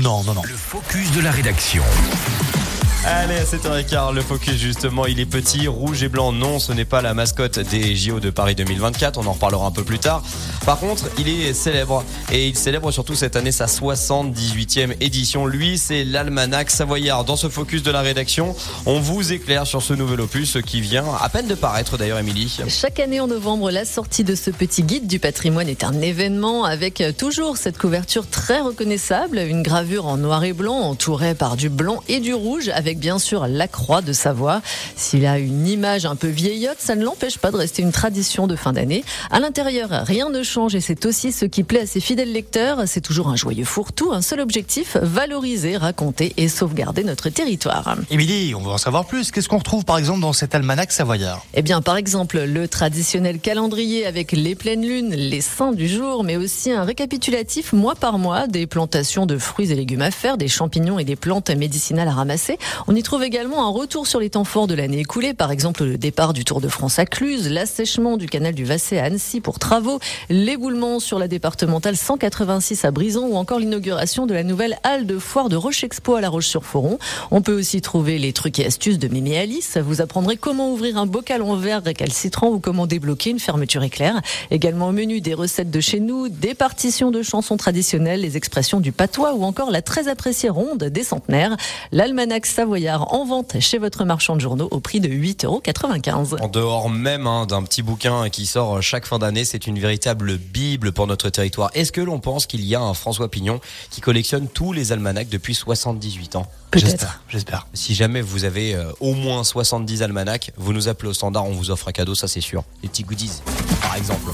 Non, non, non. Le focus de la rédaction. Allez, à 7h15, le focus justement, il est petit, rouge et blanc. Non, ce n'est pas la mascotte des JO de Paris 2024, on en reparlera un peu plus tard. Par contre, il est célèbre et il célèbre surtout cette année sa 78e édition. Lui, c'est l'almanach savoyard. Dans ce focus de la rédaction, on vous éclaire sur ce nouvel opus qui vient à peine de paraître d'ailleurs, Émilie. Chaque année en novembre, la sortie de ce petit guide du patrimoine est un événement avec toujours cette couverture très reconnaissable, une gravure en noir et blanc entourée par du blanc et du rouge avec avec bien sûr la croix de Savoie. S'il a une image un peu vieillotte, ça ne l'empêche pas de rester une tradition de fin d'année. À l'intérieur, rien ne change et c'est aussi ce qui plaît à ses fidèles lecteurs. C'est toujours un joyeux fourre-tout, un seul objectif, valoriser, raconter et sauvegarder notre territoire. Émilie, on veut en savoir plus. Qu'est-ce qu'on retrouve par exemple dans cet almanach savoyard? Eh bien, par exemple, le traditionnel calendrier avec les pleines lunes, les saints du jour, mais aussi un récapitulatif mois par mois des plantations de fruits et légumes à faire, des champignons et des plantes médicinales à ramasser. On y trouve également un retour sur les temps forts de l'année écoulée, par exemple le départ du Tour de France à Cluse, l'assèchement du canal du Vassé à Annecy pour travaux, l'éboulement sur la départementale 186 à Brison ou encore l'inauguration de la nouvelle halle de foire de Roche Expo à La Roche-sur-Foron. On peut aussi trouver les trucs et astuces de Mimi Alice. Vous apprendrez comment ouvrir un bocal en verre récalcitrant ou comment débloquer une fermeture éclair. Également au menu des recettes de chez nous, des partitions de chansons traditionnelles, les expressions du patois ou encore la très appréciée ronde des centenaires. L'almanach Savoyard en vente chez votre marchand de journaux au prix de 8,95 euros. En dehors même hein, d'un petit bouquin qui sort chaque fin d'année, c'est une véritable bible pour notre territoire. Est-ce que l'on pense qu'il y a un François Pignon qui collectionne tous les almanachs depuis 78 ans? Peut-être. J'espère. Si jamais vous avez euh, au moins 70 almanachs, vous nous appelez au standard, on vous offre un cadeau, ça c'est sûr. Les petits goodies, par exemple.